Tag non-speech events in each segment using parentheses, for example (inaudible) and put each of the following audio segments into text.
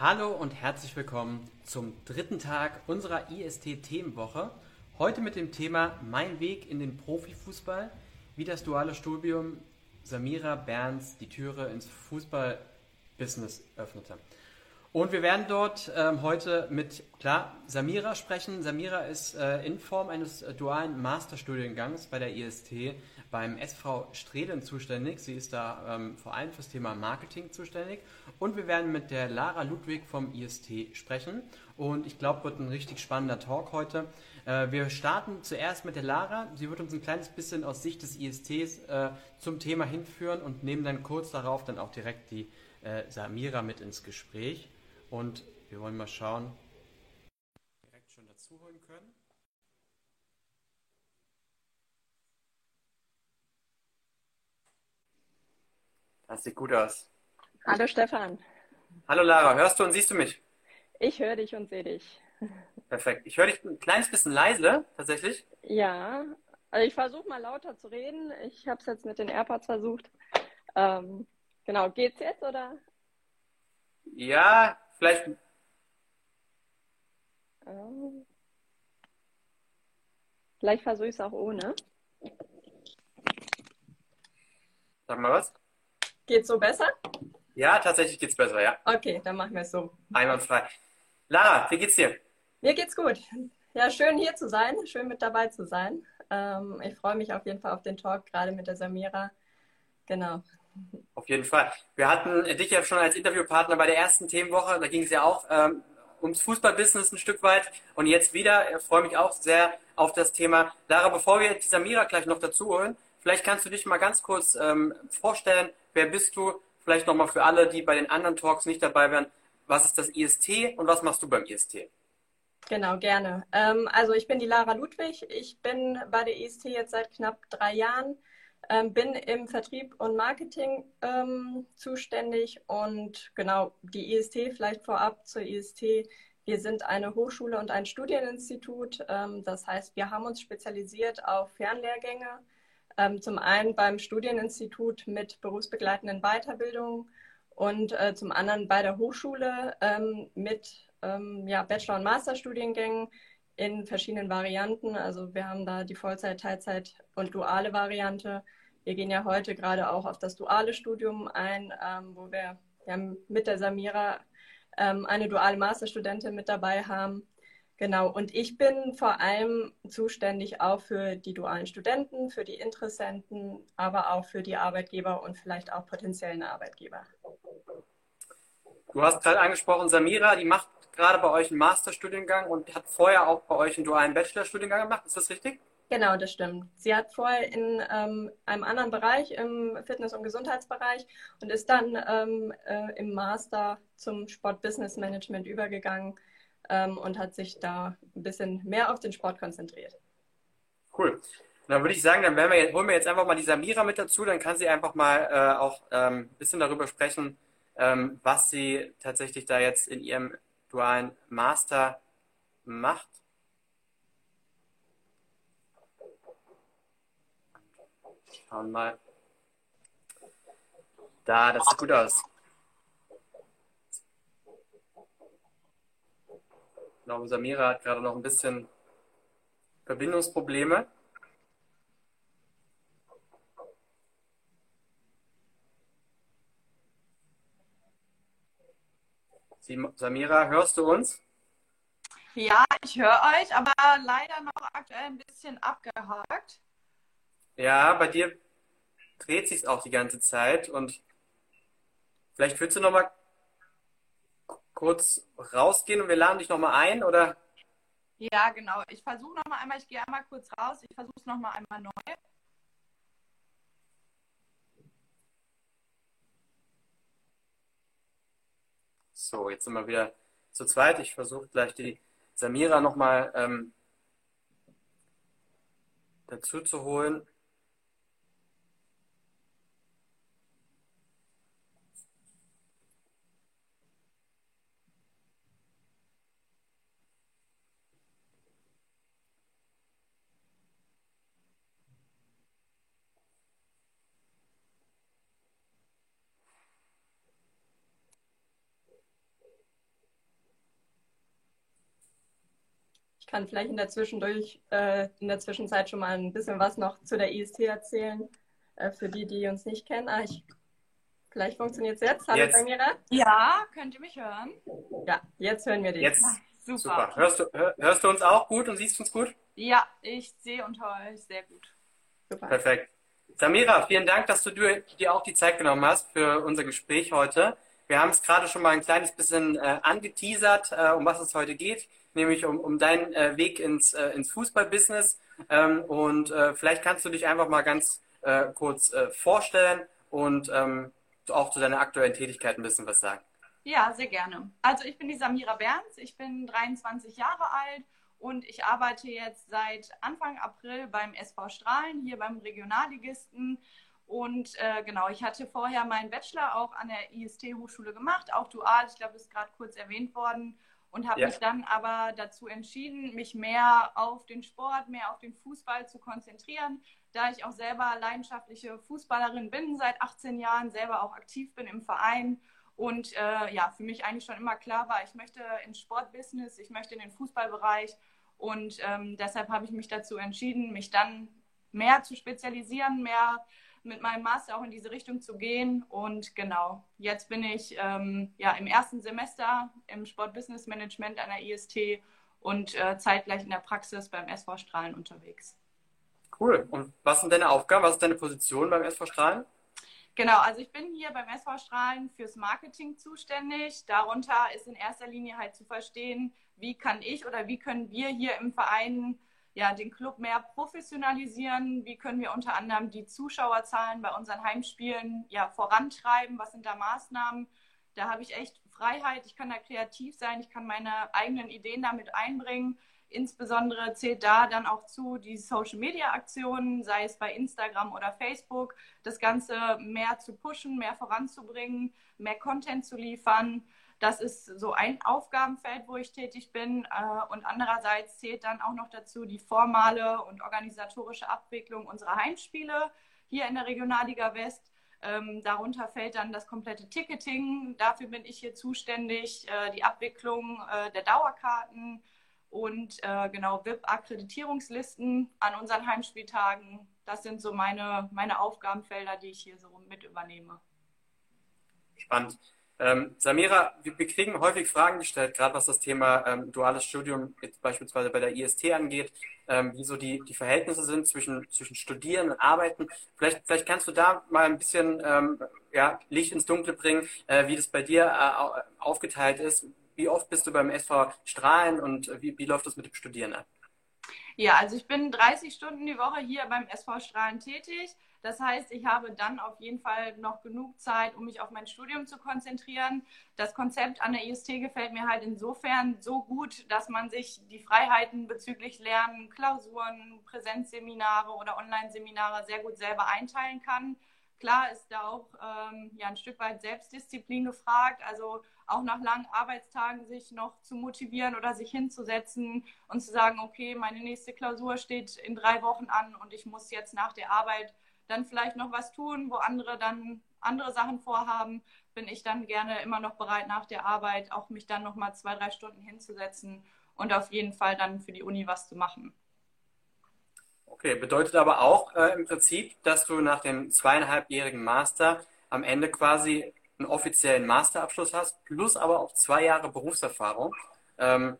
Hallo und herzlich willkommen zum dritten Tag unserer IST-Themenwoche. Heute mit dem Thema Mein Weg in den Profifußball, wie das duale Studium Samira Berns die Türe ins Fußballbusiness öffnete. Und wir werden dort ähm, heute mit, klar, Samira sprechen. Samira ist äh, in Form eines dualen Masterstudiengangs bei der IST beim SV Strehlen zuständig. Sie ist da ähm, vor allem fürs Thema Marketing zuständig. Und wir werden mit der Lara Ludwig vom IST sprechen. Und ich glaube, wird ein richtig spannender Talk heute. Äh, wir starten zuerst mit der Lara. Sie wird uns ein kleines bisschen aus Sicht des ISTs äh, zum Thema hinführen und nehmen dann kurz darauf dann auch direkt die äh, Samira mit ins Gespräch. Und wir wollen mal schauen, direkt schon dazu holen können. Das sieht gut aus. Hallo Stefan. Hallo Lara, hörst du und siehst du mich? Ich höre dich und sehe dich. Perfekt. Ich höre dich ein kleines bisschen leise, tatsächlich. Ja, also ich versuche mal lauter zu reden. Ich habe es jetzt mit den AirPods versucht. Ähm, genau, geht's jetzt oder? Ja, Vielleicht. Ähm, vielleicht versuche ich es auch ohne. Sag mal was. Geht's so besser? Ja, tatsächlich geht's besser, ja. Okay, dann machen wir es so. Einwandfrei. Lara, wie geht's dir? Mir geht's gut. Ja, schön hier zu sein, schön mit dabei zu sein. Ähm, ich freue mich auf jeden Fall auf den Talk, gerade mit der Samira. Genau. Auf jeden Fall. Wir hatten dich ja schon als Interviewpartner bei der ersten Themenwoche. Da ging es ja auch ähm, ums Fußballbusiness ein Stück weit. Und jetzt wieder. Ich freue mich auch sehr auf das Thema. Lara, bevor wir die Samira gleich noch dazu holen, vielleicht kannst du dich mal ganz kurz ähm, vorstellen. Wer bist du? Vielleicht nochmal für alle, die bei den anderen Talks nicht dabei wären. Was ist das IST und was machst du beim IST? Genau, gerne. Ähm, also ich bin die Lara Ludwig. Ich bin bei der IST jetzt seit knapp drei Jahren ähm, bin im Vertrieb und Marketing ähm, zuständig und genau die IST vielleicht vorab zur IST. Wir sind eine Hochschule und ein Studieninstitut. Ähm, das heißt, wir haben uns spezialisiert auf Fernlehrgänge. Ähm, zum einen beim Studieninstitut mit berufsbegleitenden Weiterbildungen und äh, zum anderen bei der Hochschule ähm, mit ähm, ja, Bachelor- und Masterstudiengängen in verschiedenen Varianten. Also wir haben da die Vollzeit, Teilzeit und duale Variante. Wir gehen ja heute gerade auch auf das duale Studium ein, ähm, wo wir ja, mit der Samira ähm, eine duale Masterstudentin mit dabei haben. Genau, und ich bin vor allem zuständig auch für die dualen Studenten, für die Interessenten, aber auch für die Arbeitgeber und vielleicht auch potenziellen Arbeitgeber. Du hast gerade angesprochen, Samira, die macht gerade bei euch einen Masterstudiengang und hat vorher auch bei euch einen dualen Bachelorstudiengang gemacht. Ist das richtig? Genau, das stimmt. Sie hat vorher in ähm, einem anderen Bereich, im Fitness- und Gesundheitsbereich, und ist dann ähm, äh, im Master zum Sport-Business-Management übergegangen ähm, und hat sich da ein bisschen mehr auf den Sport konzentriert. Cool. dann würde ich sagen, dann wir, holen wir jetzt einfach mal die Samira mit dazu, dann kann sie einfach mal äh, auch ähm, ein bisschen darüber sprechen, ähm, was sie tatsächlich da jetzt in ihrem dualen Master macht. Schauen mal. Da, das sieht gut aus. Glaube, Samira hat gerade noch ein bisschen Verbindungsprobleme. Samira, hörst du uns? Ja, ich höre euch, aber leider noch aktuell ein bisschen abgehakt. Ja, bei dir dreht sich auch die ganze Zeit und vielleicht willst du noch mal kurz rausgehen und wir laden dich noch mal ein, oder? Ja, genau. Ich versuche noch mal einmal, ich gehe einmal kurz raus, ich versuche es noch mal einmal neu. So, jetzt sind wir wieder zu zweit. Ich versuche gleich die Samira nochmal ähm, dazu zu holen. Kann vielleicht in der, Zwischendurch, äh, in der Zwischenzeit schon mal ein bisschen was noch zu der IST erzählen, äh, für die, die uns nicht kennen. Ah, ich, vielleicht funktioniert es jetzt. Hallo, Samira? Ja, könnt ihr mich hören? Ja, jetzt hören wir dich. Jetzt. Ah, super. super. Hörst, du, hör, hörst du uns auch gut und siehst uns gut? Ja, ich sehe und höre euch sehr gut. Super. Perfekt. Samira, vielen Dank, dass du dir auch die Zeit genommen hast für unser Gespräch heute. Wir haben es gerade schon mal ein kleines bisschen äh, angeteasert, äh, um was es heute geht, nämlich um, um deinen äh, Weg ins, äh, ins Fußballbusiness. Ähm, und äh, vielleicht kannst du dich einfach mal ganz äh, kurz vorstellen und ähm, auch zu deiner aktuellen Tätigkeit ein bisschen was sagen. Ja, sehr gerne. Also ich bin die Samira Berns, ich bin 23 Jahre alt und ich arbeite jetzt seit Anfang April beim SV Strahlen, hier beim Regionalligisten. Und äh, genau, ich hatte vorher meinen Bachelor auch an der IST-Hochschule gemacht, auch dual, ich glaube, das ist gerade kurz erwähnt worden. Und habe ja. mich dann aber dazu entschieden, mich mehr auf den Sport, mehr auf den Fußball zu konzentrieren, da ich auch selber leidenschaftliche Fußballerin bin seit 18 Jahren, selber auch aktiv bin im Verein und äh, ja, für mich eigentlich schon immer klar war, ich möchte ins Sportbusiness, ich möchte in den Fußballbereich. Und ähm, deshalb habe ich mich dazu entschieden, mich dann mehr zu spezialisieren, mehr mit meinem Master auch in diese Richtung zu gehen. Und genau, jetzt bin ich ähm, ja im ersten Semester im Sportbusiness Management an der IST und äh, zeitgleich in der Praxis beim SV Strahlen unterwegs. Cool. Und was sind deine Aufgaben? Was ist deine Position beim SV Strahlen? Genau, also ich bin hier beim SV Strahlen fürs Marketing zuständig. Darunter ist in erster Linie halt zu verstehen, wie kann ich oder wie können wir hier im Verein ja, den Club mehr professionalisieren? Wie können wir unter anderem die Zuschauerzahlen bei unseren Heimspielen ja, vorantreiben? Was sind da Maßnahmen? Da habe ich echt Freiheit. Ich kann da kreativ sein. Ich kann meine eigenen Ideen damit einbringen. Insbesondere zählt da dann auch zu die Social-Media-Aktionen, sei es bei Instagram oder Facebook, das Ganze mehr zu pushen, mehr voranzubringen, mehr Content zu liefern. Das ist so ein Aufgabenfeld, wo ich tätig bin. Äh, und andererseits zählt dann auch noch dazu die formale und organisatorische Abwicklung unserer Heimspiele hier in der Regionalliga West. Ähm, darunter fällt dann das komplette Ticketing. Dafür bin ich hier zuständig. Äh, die Abwicklung äh, der Dauerkarten, und äh, genau VIP-Akkreditierungslisten an unseren Heimspieltagen. Das sind so meine, meine Aufgabenfelder, die ich hier so mit übernehme. Spannend. Ähm, Samira, wir, wir, kriegen häufig Fragen gestellt, gerade was das Thema ähm, duales Studium beispielsweise bei der IST angeht, ähm, wie so die, die Verhältnisse sind zwischen, zwischen Studieren und Arbeiten. Vielleicht, vielleicht kannst du da mal ein bisschen ähm, ja, Licht ins Dunkle bringen, äh, wie das bei dir äh, aufgeteilt ist, wie oft bist du beim SV Strahlen und wie, wie läuft das mit dem Studieren ab? Ja, also ich bin 30 Stunden die Woche hier beim SV Strahlen tätig. Das heißt, ich habe dann auf jeden Fall noch genug Zeit, um mich auf mein Studium zu konzentrieren. Das Konzept an der IST gefällt mir halt insofern so gut, dass man sich die Freiheiten bezüglich Lernen, Klausuren, Präsenzseminare oder Online-Seminare sehr gut selber einteilen kann. Klar ist da auch ähm, ja, ein Stück weit Selbstdisziplin gefragt. Also auch nach langen Arbeitstagen sich noch zu motivieren oder sich hinzusetzen und zu sagen, okay, meine nächste Klausur steht in drei Wochen an und ich muss jetzt nach der Arbeit dann vielleicht noch was tun, wo andere dann andere Sachen vorhaben, bin ich dann gerne immer noch bereit nach der Arbeit auch mich dann noch mal zwei, drei Stunden hinzusetzen und auf jeden Fall dann für die Uni was zu machen. Okay, bedeutet aber auch äh, im Prinzip, dass du nach dem zweieinhalbjährigen Master am Ende quasi einen offiziellen Masterabschluss hast, plus aber auch zwei Jahre Berufserfahrung. Ähm,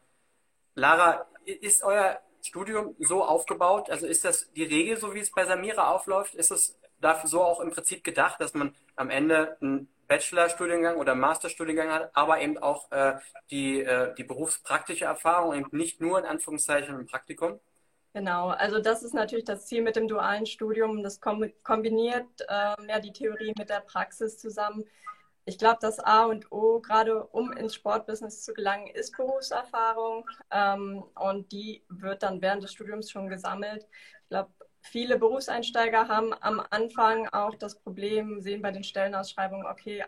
Lara, ist euer Studium so aufgebaut? Also ist das die Regel, so wie es bei Samira aufläuft? Ist es dafür so auch im Prinzip gedacht, dass man am Ende einen Bachelorstudiengang oder Masterstudiengang hat, aber eben auch äh, die, äh, die berufspraktische Erfahrung und nicht nur in Anführungszeichen ein Praktikum? Genau, also das ist natürlich das Ziel mit dem dualen Studium. Das kombiniert äh, ja die Theorie mit der Praxis zusammen ich glaube, das A und O, gerade um ins Sportbusiness zu gelangen, ist Berufserfahrung. Ähm, und die wird dann während des Studiums schon gesammelt. Ich glaube, viele Berufseinsteiger haben am Anfang auch das Problem, sehen bei den Stellenausschreibungen, okay,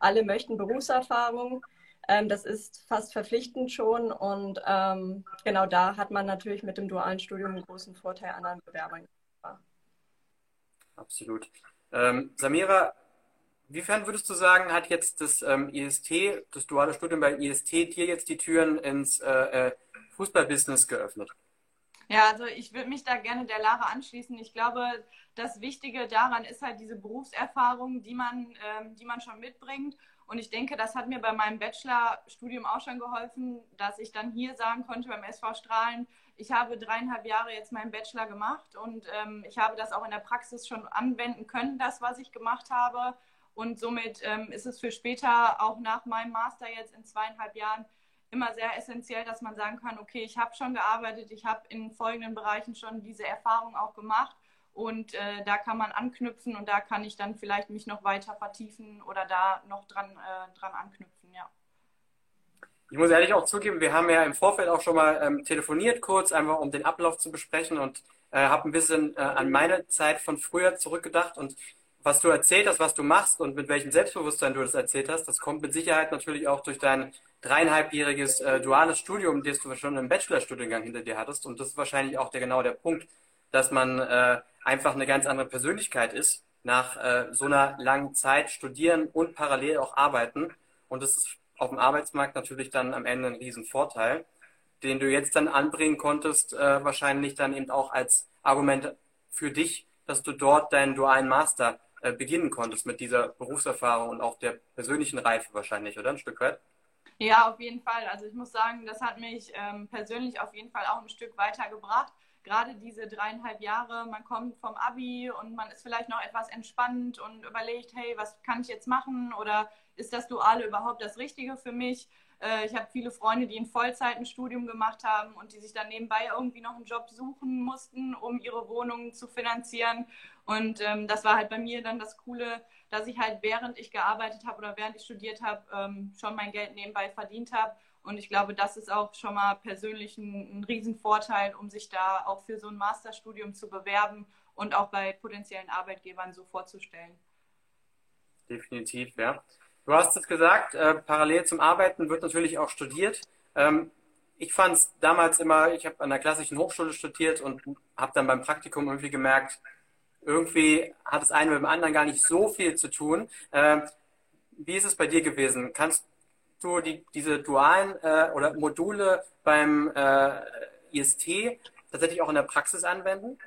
alle möchten Berufserfahrung. Ähm, das ist fast verpflichtend schon. Und ähm, genau da hat man natürlich mit dem dualen Studium einen großen Vorteil anderen Bewerbern. Absolut. Ähm, Samira, Inwiefern würdest du sagen, hat jetzt das ähm, IST, das duale Studium bei IST, dir jetzt die Türen ins äh, äh Fußballbusiness geöffnet? Ja, also ich würde mich da gerne der Lara anschließen. Ich glaube, das Wichtige daran ist halt diese Berufserfahrung, die man, ähm, die man schon mitbringt. Und ich denke, das hat mir bei meinem Bachelorstudium auch schon geholfen, dass ich dann hier sagen konnte beim SV Strahlen, ich habe dreieinhalb Jahre jetzt meinen Bachelor gemacht und ähm, ich habe das auch in der Praxis schon anwenden können, das, was ich gemacht habe. Und somit ähm, ist es für später, auch nach meinem Master jetzt in zweieinhalb Jahren, immer sehr essentiell, dass man sagen kann, okay, ich habe schon gearbeitet, ich habe in folgenden Bereichen schon diese Erfahrung auch gemacht und äh, da kann man anknüpfen und da kann ich dann vielleicht mich noch weiter vertiefen oder da noch dran, äh, dran anknüpfen, ja. Ich muss ehrlich auch zugeben, wir haben ja im Vorfeld auch schon mal ähm, telefoniert kurz, einfach um den Ablauf zu besprechen und äh, habe ein bisschen äh, an meine Zeit von früher zurückgedacht und was du erzählt hast, was du machst und mit welchem Selbstbewusstsein du das erzählt hast, das kommt mit Sicherheit natürlich auch durch dein dreieinhalbjähriges äh, duales Studium, das du schon im Bachelorstudiengang hinter dir hattest. Und das ist wahrscheinlich auch der genau der Punkt, dass man äh, einfach eine ganz andere Persönlichkeit ist nach äh, so einer langen Zeit studieren und parallel auch arbeiten. Und das ist auf dem Arbeitsmarkt natürlich dann am Ende ein Riesenvorteil, den du jetzt dann anbringen konntest, äh, wahrscheinlich dann eben auch als Argument für dich, dass du dort deinen dualen Master äh, beginnen konntest mit dieser Berufserfahrung und auch der persönlichen Reife wahrscheinlich, oder ein Stück weit? Ja, auf jeden Fall. Also ich muss sagen, das hat mich ähm, persönlich auf jeden Fall auch ein Stück weitergebracht. Gerade diese dreieinhalb Jahre, man kommt vom Abi und man ist vielleicht noch etwas entspannt und überlegt, hey, was kann ich jetzt machen oder ist das Duale überhaupt das Richtige für mich? Äh, ich habe viele Freunde, die in Vollzeit ein Studium gemacht haben und die sich dann nebenbei irgendwie noch einen Job suchen mussten, um ihre Wohnungen zu finanzieren. Und ähm, das war halt bei mir dann das Coole, dass ich halt während ich gearbeitet habe oder während ich studiert habe, ähm, schon mein Geld nebenbei verdient habe. Und ich glaube, das ist auch schon mal persönlich ein, ein Riesenvorteil, um sich da auch für so ein Masterstudium zu bewerben und auch bei potenziellen Arbeitgebern so vorzustellen. Definitiv, ja. Du hast es gesagt, äh, parallel zum Arbeiten wird natürlich auch studiert. Ähm, ich fand es damals immer, ich habe an der klassischen Hochschule studiert und habe dann beim Praktikum irgendwie gemerkt, irgendwie hat das eine mit dem anderen gar nicht so viel zu tun. Äh, wie ist es bei dir gewesen? Kannst du die, diese dualen äh, oder Module beim äh, IST tatsächlich auch in der Praxis anwenden?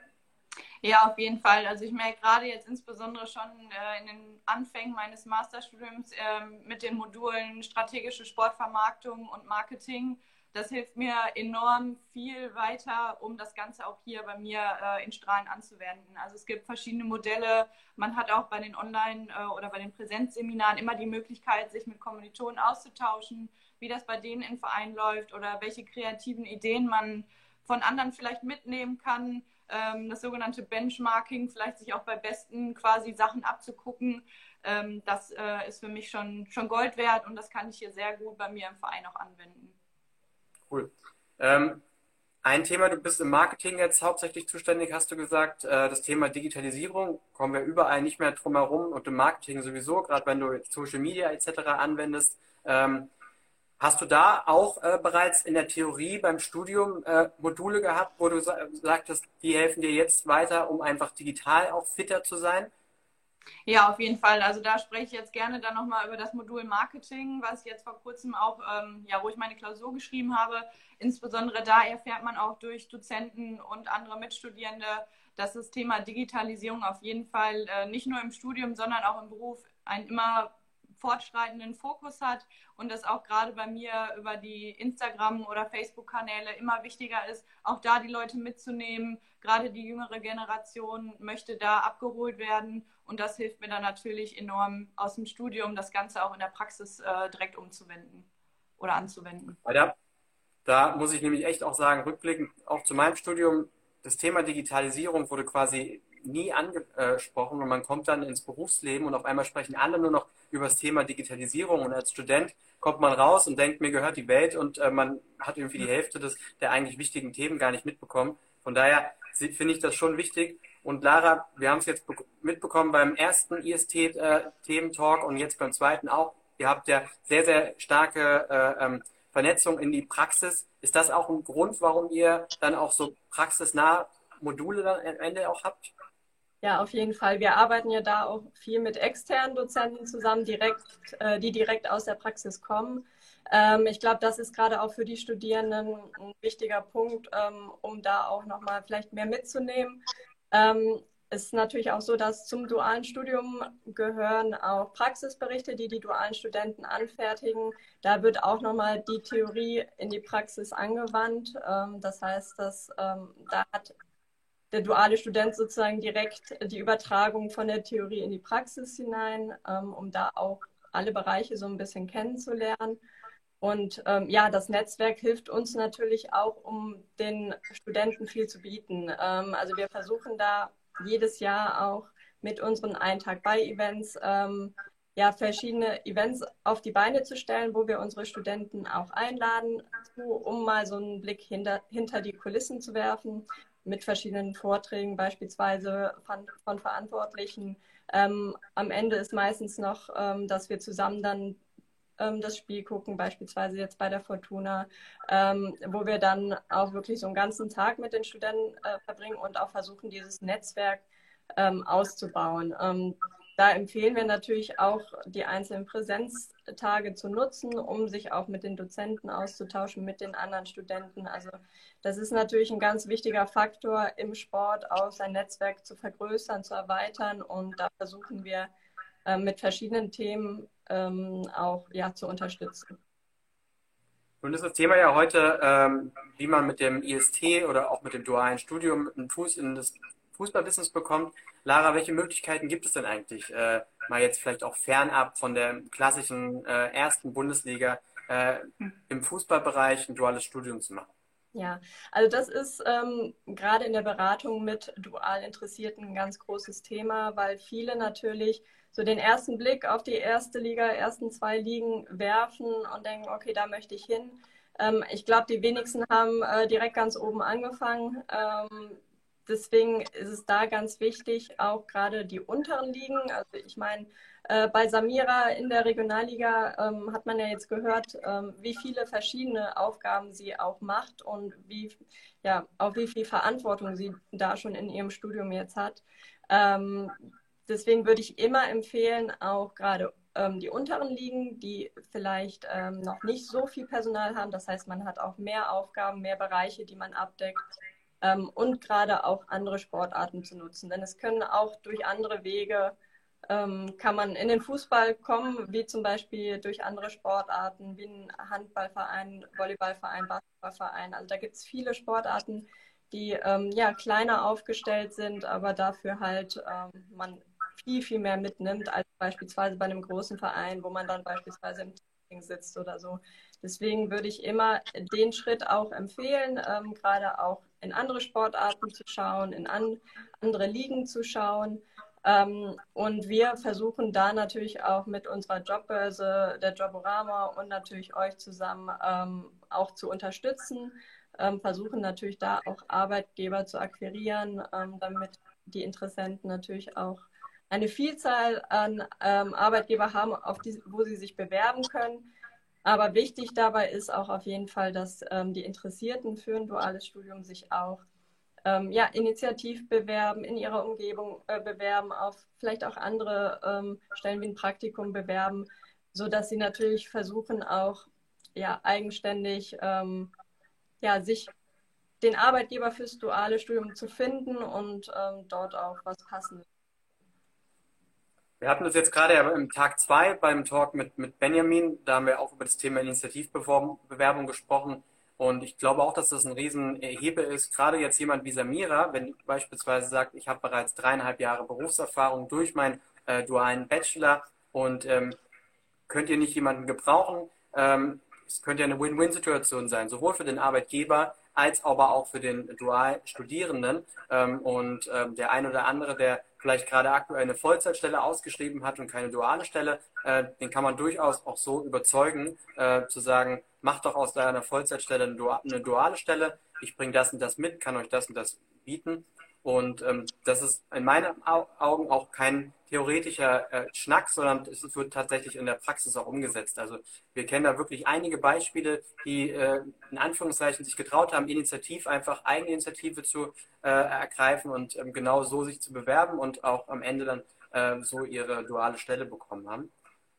Ja, auf jeden Fall. Also ich merke gerade jetzt insbesondere schon äh, in den Anfängen meines Masterstudiums äh, mit den Modulen strategische Sportvermarktung und Marketing. Das hilft mir enorm viel weiter, um das Ganze auch hier bei mir äh, in Strahlen anzuwenden. Also es gibt verschiedene Modelle. Man hat auch bei den Online- äh, oder bei den Präsenzseminaren immer die Möglichkeit, sich mit Kommilitonen auszutauschen, wie das bei denen im Verein läuft oder welche kreativen Ideen man von anderen vielleicht mitnehmen kann ähm, das sogenannte Benchmarking, vielleicht sich auch bei besten quasi Sachen abzugucken. Ähm, das äh, ist für mich schon, schon Gold wert und das kann ich hier sehr gut bei mir im Verein auch anwenden. Cool. Ähm, ein Thema, du bist im Marketing jetzt hauptsächlich zuständig, hast du gesagt. Äh, das Thema Digitalisierung kommen wir überall nicht mehr drum herum und im Marketing sowieso, gerade wenn du Social Media etc. anwendest. Ähm, Hast du da auch äh, bereits in der Theorie beim Studium äh, Module gehabt, wo du sa sagtest, die helfen dir jetzt weiter, um einfach digital auch fitter zu sein? Ja, auf jeden Fall. Also da spreche ich jetzt gerne dann nochmal über das Modul Marketing, was ich jetzt vor kurzem auch, ähm, ja, wo ich meine Klausur geschrieben habe. Insbesondere da erfährt man auch durch Dozenten und andere Mitstudierende, dass das Thema Digitalisierung auf jeden Fall äh, nicht nur im Studium, sondern auch im Beruf ein immer fortschreitenden Fokus hat und das auch gerade bei mir über die Instagram- oder Facebook-Kanäle immer wichtiger ist, auch da die Leute mitzunehmen. Gerade die jüngere Generation möchte da abgeholt werden und das hilft mir dann natürlich enorm aus dem Studium, das Ganze auch in der Praxis äh, direkt umzuwenden oder anzuwenden. Ja, da muss ich nämlich echt auch sagen, rückblickend auch zu meinem Studium, das Thema Digitalisierung wurde quasi nie angesprochen und man kommt dann ins Berufsleben und auf einmal sprechen alle nur noch über das Thema Digitalisierung und als Student kommt man raus und denkt, mir gehört die Welt und äh, man hat irgendwie die Hälfte des, der eigentlich wichtigen Themen gar nicht mitbekommen. Von daher finde ich das schon wichtig. Und Lara, wir haben es jetzt mitbekommen beim ersten IST-Thementalk äh, und jetzt beim zweiten auch. Ihr habt ja sehr, sehr starke äh, ähm, Vernetzung in die Praxis. Ist das auch ein Grund, warum ihr dann auch so praxisnah Module dann am Ende auch habt? Ja, auf jeden Fall. Wir arbeiten ja da auch viel mit externen Dozenten zusammen, direkt, äh, die direkt aus der Praxis kommen. Ähm, ich glaube, das ist gerade auch für die Studierenden ein wichtiger Punkt, ähm, um da auch nochmal vielleicht mehr mitzunehmen. Ähm, es ist natürlich auch so, dass zum dualen Studium gehören auch Praxisberichte, die die dualen Studenten anfertigen. Da wird auch nochmal die Theorie in die Praxis angewandt. Ähm, das heißt, dass ähm, da hat der duale Student sozusagen direkt die Übertragung von der Theorie in die Praxis hinein, ähm, um da auch alle Bereiche so ein bisschen kennenzulernen. Und ähm, ja, das Netzwerk hilft uns natürlich auch, um den Studenten viel zu bieten. Ähm, also wir versuchen da jedes Jahr auch mit unseren Ein Tag bei Events ähm, ja, verschiedene Events auf die Beine zu stellen, wo wir unsere Studenten auch einladen, um mal so einen Blick hinter, hinter die Kulissen zu werfen mit verschiedenen Vorträgen, beispielsweise von, von Verantwortlichen. Ähm, am Ende ist meistens noch, ähm, dass wir zusammen dann ähm, das Spiel gucken, beispielsweise jetzt bei der Fortuna, ähm, wo wir dann auch wirklich so einen ganzen Tag mit den Studenten äh, verbringen und auch versuchen, dieses Netzwerk ähm, auszubauen. Da empfehlen wir natürlich auch, die einzelnen Präsenztage zu nutzen, um sich auch mit den Dozenten auszutauschen, mit den anderen Studenten. Also das ist natürlich ein ganz wichtiger Faktor im Sport, auch sein Netzwerk zu vergrößern, zu erweitern. Und da versuchen wir äh, mit verschiedenen Themen ähm, auch ja, zu unterstützen. Nun ist das Thema ja heute, ähm, wie man mit dem IST oder auch mit dem dualen Studium einen Fuß in das Fußballbusiness bekommt. Lara, welche Möglichkeiten gibt es denn eigentlich, äh, mal jetzt vielleicht auch fernab von der klassischen äh, ersten Bundesliga äh, im Fußballbereich ein duales Studium zu machen? Ja, also das ist ähm, gerade in der Beratung mit dual Interessierten ein ganz großes Thema, weil viele natürlich so den ersten Blick auf die erste Liga, ersten zwei Ligen werfen und denken, okay, da möchte ich hin. Ähm, ich glaube, die wenigsten haben äh, direkt ganz oben angefangen. Ähm, deswegen ist es da ganz wichtig, auch gerade die unteren Ligen. Also ich meine, äh, bei Samira in der Regionalliga ähm, hat man ja jetzt gehört, ähm, wie viele verschiedene Aufgaben sie auch macht und wie, ja, auch wie viel Verantwortung sie da schon in ihrem Studium jetzt hat. Ähm, deswegen würde ich immer empfehlen, auch gerade ähm, die unteren Ligen, die vielleicht ähm, noch nicht so viel Personal haben. Das heißt, man hat auch mehr Aufgaben, mehr Bereiche, die man abdeckt ähm, und gerade auch andere Sportarten zu nutzen. Denn es können auch durch andere Wege, ähm, kann man in den Fußball kommen, wie zum Beispiel durch andere Sportarten, wie ein Handballverein, Volleyballverein, Basketballverein. Also da gibt es viele Sportarten, die ähm, ja kleiner aufgestellt sind, aber dafür halt ähm, man viel, viel mehr mitnimmt als beispielsweise bei einem großen Verein, wo man dann beispielsweise im Training sitzt oder so. Deswegen würde ich immer den Schritt auch empfehlen, ähm, gerade auch in andere Sportarten zu schauen, in an, andere Ligen zu schauen. Ähm, und wir versuchen da natürlich auch mit unserer Jobbörse, der Joborama und natürlich euch zusammen ähm, auch zu unterstützen. Ähm, versuchen natürlich da auch Arbeitgeber zu akquirieren, ähm, damit die Interessenten natürlich auch eine Vielzahl an ähm, Arbeitgeber haben, auf die, wo sie sich bewerben können. Aber wichtig dabei ist auch auf jeden Fall, dass ähm, die Interessierten für ein duales Studium sich auch ähm, ja, initiativ bewerben, in ihrer Umgebung äh, bewerben, auf vielleicht auch andere ähm, Stellen wie ein Praktikum bewerben, sodass sie natürlich versuchen, auch ja, eigenständig ähm, ja, sich den Arbeitgeber fürs duale Studium zu finden und ähm, dort auch was Passendes wir hatten das jetzt gerade im Tag zwei beim Talk mit, mit Benjamin. Da haben wir auch über das Thema Initiativbewerbung gesprochen. Und ich glaube auch, dass das ein Riesenhebel ist. Gerade jetzt jemand wie Samira, wenn beispielsweise sagt, ich habe bereits dreieinhalb Jahre Berufserfahrung durch meinen äh, dualen Bachelor und ähm, könnt ihr nicht jemanden gebrauchen? Ähm, es könnte ja eine Win-Win-Situation sein, sowohl für den Arbeitgeber als aber auch für den Dual-Studierenden. Ähm, und ähm, der ein oder andere, der vielleicht gerade aktuell eine Vollzeitstelle ausgeschrieben hat und keine duale Stelle, äh, den kann man durchaus auch so überzeugen, äh, zu sagen, mach doch aus deiner Vollzeitstelle eine, duale Stelle, ich bringe das und das mit, kann euch das und das bieten. Und ähm, das ist in meinen Augen auch kein theoretischer äh, Schnack, sondern es wird tatsächlich in der Praxis auch umgesetzt. Also wir kennen da wirklich einige Beispiele, die äh, in Anführungszeichen sich getraut haben, initiativ einfach Eigeninitiative zu äh, ergreifen und ähm, genau so sich zu bewerben und auch am Ende dann äh, so ihre duale Stelle bekommen haben.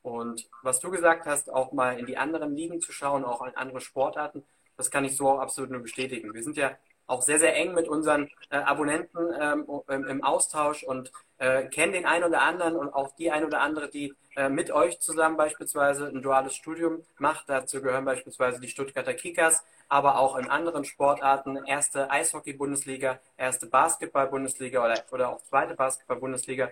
Und was du gesagt hast, auch mal in die anderen Ligen zu schauen, auch in andere Sportarten, das kann ich so auch absolut nur bestätigen. Wir sind ja auch sehr, sehr eng mit unseren äh, Abonnenten ähm, im Austausch und äh, kennen den einen oder anderen und auch die ein oder andere, die äh, mit euch zusammen beispielsweise ein duales Studium macht. Dazu gehören beispielsweise die Stuttgarter Kickers, aber auch in anderen Sportarten, erste Eishockey-Bundesliga, erste Basketball-Bundesliga oder, oder auch zweite Basketball-Bundesliga.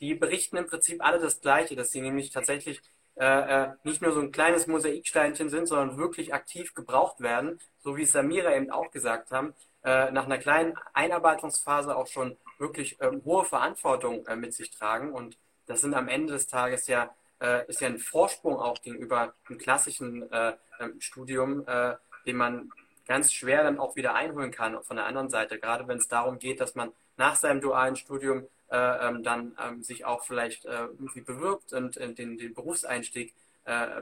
Die berichten im Prinzip alle das Gleiche, dass sie nämlich tatsächlich äh, äh, nicht nur so ein kleines Mosaiksteinchen sind, sondern wirklich aktiv gebraucht werden, so wie Samira eben auch gesagt haben, äh, nach einer kleinen Einarbeitungsphase auch schon wirklich ähm, hohe Verantwortung äh, mit sich tragen. Und das sind am Ende des Tages ja, äh, ist ja ein Vorsprung auch gegenüber einem klassischen äh, ähm, Studium, äh, den man ganz schwer dann auch wieder einholen kann von der anderen Seite. Gerade wenn es darum geht, dass man nach seinem dualen Studium äh, ähm, dann ähm, sich auch vielleicht irgendwie bewirbt und den, den Berufseinstieg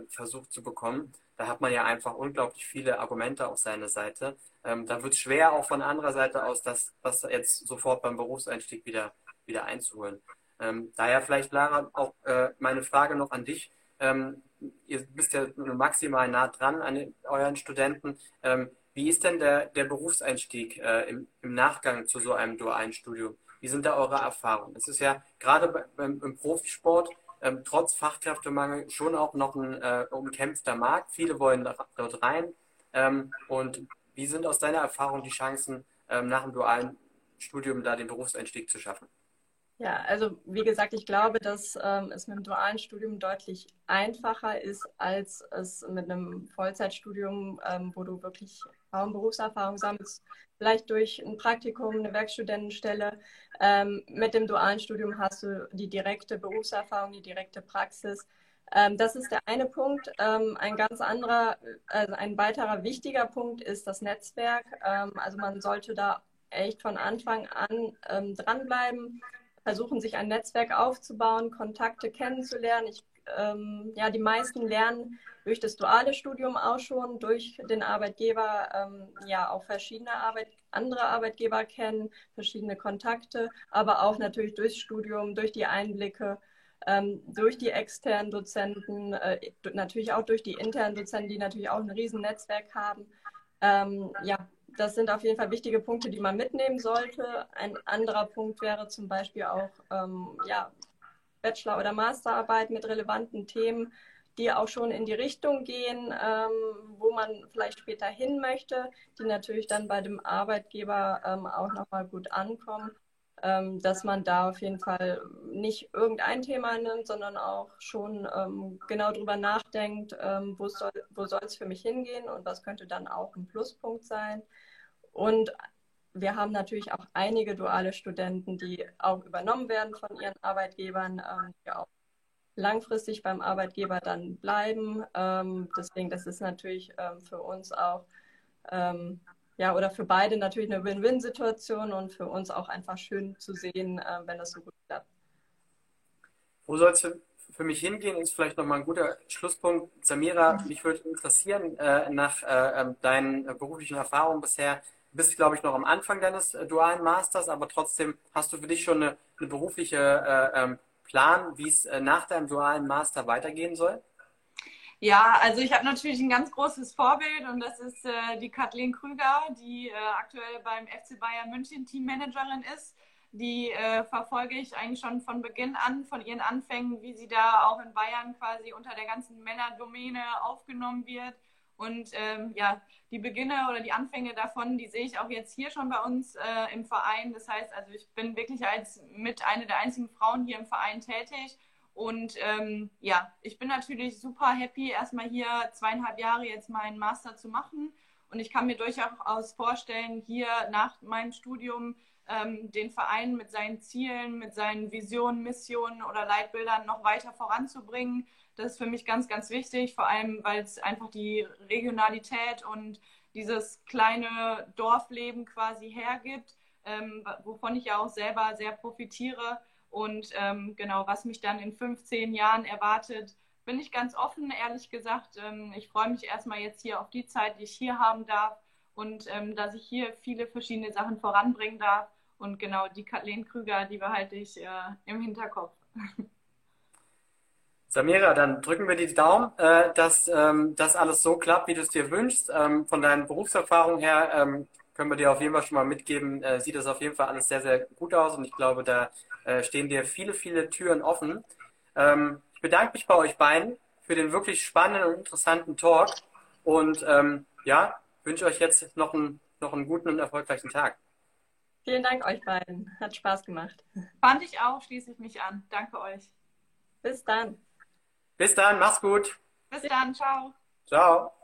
versucht zu bekommen da hat man ja einfach unglaublich viele Argumente auf seiner Seite. Ähm, da wird es schwer, auch von anderer Seite aus, das, das jetzt sofort beim Berufseinstieg wieder, wieder einzuholen. Ähm, daher vielleicht, Lara, auch äh, meine Frage noch an dich. Ähm, ihr bist ja maximal nah dran an den, euren Studenten. Ähm, wie ist denn der, der Berufseinstieg äh, im, im Nachgang zu so einem dualen Studium? Wie sind da eure Erfahrungen? Es ist ja gerade beim, im Profisport ähm, trotz Fachkräftemangel schon auch noch ein äh, umkämpfter Markt. Viele wollen dort rein. Ähm, und wie sind aus deiner Erfahrung die Chancen, ähm, nach dem dualen Studium da den Berufseinstieg zu schaffen? Ja, also wie gesagt, ich glaube, dass ähm, es mit dem dualen Studium deutlich einfacher ist, als es mit einem Vollzeitstudium, ähm, wo du wirklich kaum Berufserfahrung sammelst, vielleicht durch ein Praktikum, eine Werkstudentenstelle. Ähm, mit dem dualen Studium hast du die direkte Berufserfahrung, die direkte Praxis. Ähm, das ist der eine Punkt. Ähm, ein ganz anderer, also ein weiterer wichtiger Punkt ist das Netzwerk. Ähm, also man sollte da echt von Anfang an ähm, dranbleiben versuchen, sich ein Netzwerk aufzubauen, Kontakte kennenzulernen. Ich, ähm, ja, die meisten lernen durch das duale Studium auch schon, durch den Arbeitgeber, ähm, ja, auch verschiedene Arbeit, andere Arbeitgeber kennen, verschiedene Kontakte, aber auch natürlich durchs Studium, durch die Einblicke, durch die externen Dozenten, äh, natürlich auch durch die internen Dozenten, die natürlich auch ein riesen Netzwerk haben. Ähm, ja, das sind auf jeden Fall wichtige Punkte, die man mitnehmen sollte. Ein anderer Punkt wäre zum Beispiel auch ähm, ja, Bachelor- oder Masterarbeit mit relevanten Themen, die auch schon in die Richtung gehen, ähm, wo man vielleicht später hin möchte, die natürlich dann bei dem Arbeitgeber ähm, auch nochmal gut ankommen. Ähm, dass man da auf jeden Fall nicht irgendein Thema nimmt, sondern auch schon ähm, genau drüber nachdenkt, ähm, wo soll es für mich hingehen und was könnte dann auch ein Pluspunkt sein. Und wir haben natürlich auch einige duale Studenten, die auch übernommen werden von ihren Arbeitgebern, ähm, die auch langfristig beim Arbeitgeber dann bleiben. Ähm, deswegen, das ist natürlich ähm, für uns auch, ja, oder für beide natürlich eine Win-Win-Situation und für uns auch einfach schön zu sehen, äh, wenn das so gut klappt. Wo soll es für mich hingehen, ist vielleicht nochmal ein guter Schlusspunkt. Samira, mich würde interessieren, äh, nach äh, ähm, deinen beruflichen Erfahrungen bisher, bist, glaube ich, noch am Anfang deines äh, dualen Masters, aber trotzdem hast du für dich schon eine, eine berufliche äh, ähm, Plan, wie es äh, nach deinem dualen Master weitergehen soll? Ja, also ich habe natürlich ein ganz großes Vorbild und das ist äh, die Kathleen Krüger, die äh, aktuell beim FC Bayern München Teammanagerin ist. Die äh, verfolge ich eigentlich schon von Beginn an, von ihren Anfängen, wie sie da auch in Bayern quasi unter der ganzen Männerdomäne aufgenommen wird und ähm, ja, die Beginne oder die Anfänge davon, die sehe ich auch jetzt hier schon bei uns äh, im Verein. Das heißt, also ich bin wirklich als mit einer der einzigen Frauen hier im Verein tätig. Und ähm, ja, ich bin natürlich super happy, erstmal hier zweieinhalb Jahre jetzt meinen Master zu machen. Und ich kann mir durchaus vorstellen, hier nach meinem Studium ähm, den Verein mit seinen Zielen, mit seinen Visionen, Missionen oder Leitbildern noch weiter voranzubringen das ist für mich ganz, ganz wichtig, vor allem, weil es einfach die Regionalität und dieses kleine Dorfleben quasi hergibt. ähm, wovon ich ja auch selber sehr profitiere. Und ähm, genau, was mich dann in 15 Jahren erwartet, bin ich ganz offen, ehrlich gesagt. Ähm, ich freue mich erstmal jetzt hier auf die Zeit, die ich hier haben darf und ähm, dass ich hier viele verschiedene Sachen voranbringen darf. Und genau die Kathleen Krüger, die behalte ich äh, im Hinterkopf. (laughs) Samira, dann drücken wir die Daumen, äh, dass ähm, das alles so klappt, wie du es dir wünschst. Ähm, von deinen Berufserfahrungen her ähm, können wir dir auf jeden Fall schon mal mitgeben, äh, sieht das auf jeden Fall alles sehr, sehr gut aus und ich glaube, da äh, stehen dir viele, viele Türen offen. Ähm, ich bedanke mich bei euch beiden für den wirklich spannenden und interessanten Talk und ähm, ja, wünsche euch jetzt noch einen, noch einen guten und erfolgreichen Tag. Vielen Dank euch beiden. Hat Spaß gemacht. Fand ich auch, schließe ich mich an. Danke euch. Bis dann. Bis dann, mach's gut. Bis dann, ciao. Ciao.